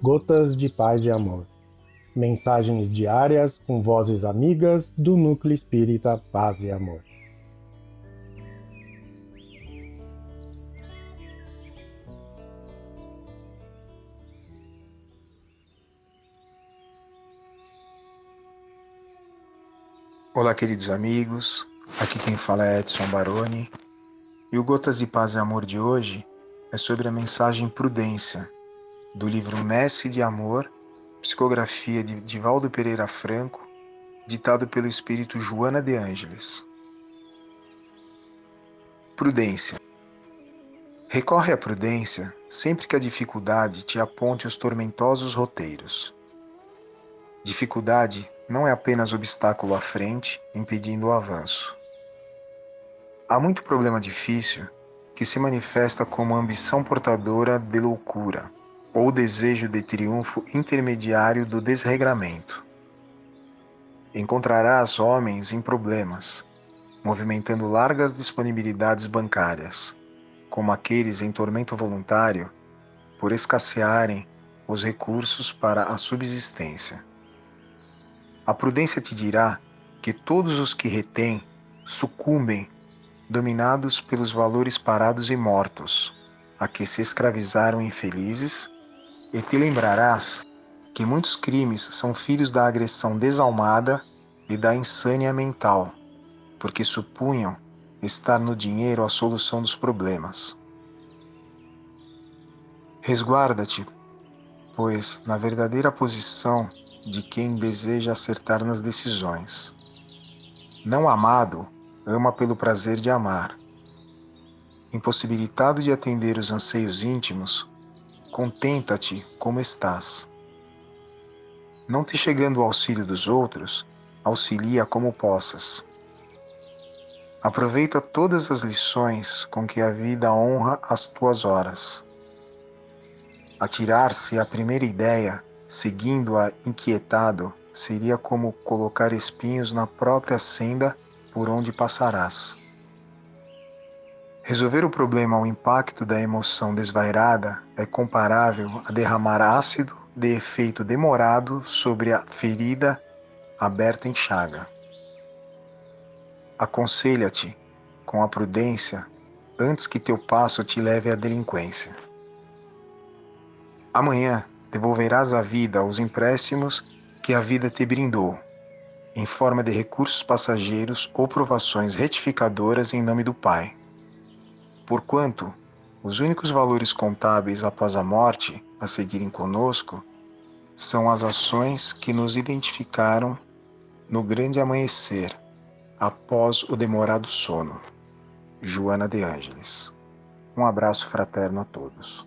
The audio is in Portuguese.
Gotas de Paz e Amor. Mensagens diárias com vozes amigas do Núcleo Espírita Paz e Amor. Olá, queridos amigos. Aqui quem fala é Edson Baroni. E o Gotas de Paz e Amor de hoje é sobre a mensagem Prudência, do livro Messe de Amor, psicografia de Divaldo Pereira Franco, ditado pelo espírito Joana de Ângeles. Prudência. Recorre à prudência sempre que a dificuldade te aponte os tormentosos roteiros. Dificuldade não é apenas obstáculo à frente, impedindo o avanço. Há muito problema difícil que se manifesta como ambição portadora de loucura ou desejo de triunfo intermediário do desregramento. Encontrarás homens em problemas, movimentando largas disponibilidades bancárias, como aqueles em tormento voluntário, por escassearem os recursos para a subsistência. A prudência te dirá que todos os que retêm sucumbem dominados pelos valores parados e mortos, a que se escravizaram infelizes, e te lembrarás que muitos crimes são filhos da agressão desalmada e da insânia mental, porque supunham estar no dinheiro a solução dos problemas. Resguarda-te, pois, na verdadeira posição de quem deseja acertar nas decisões. Não amado, ama pelo prazer de amar. Impossibilitado de atender os anseios íntimos, contenta-te como estás. Não te chegando o auxílio dos outros, auxilia como possas. Aproveita todas as lições com que a vida honra as tuas horas. Atirar-se à primeira ideia, seguindo-a inquietado, seria como colocar espinhos na própria senda por onde passarás. Resolver o problema ao impacto da emoção desvairada é comparável a derramar ácido de efeito demorado sobre a ferida aberta em chaga. Aconselha-te, com a prudência, antes que teu passo te leve à delinquência. Amanhã devolverás à vida os empréstimos que a vida te brindou em forma de recursos passageiros ou provações retificadoras em nome do Pai. Porquanto, os únicos valores contábeis após a morte a seguirem conosco são as ações que nos identificaram no grande amanhecer, após o demorado sono. Joana de Ângeles. Um abraço fraterno a todos.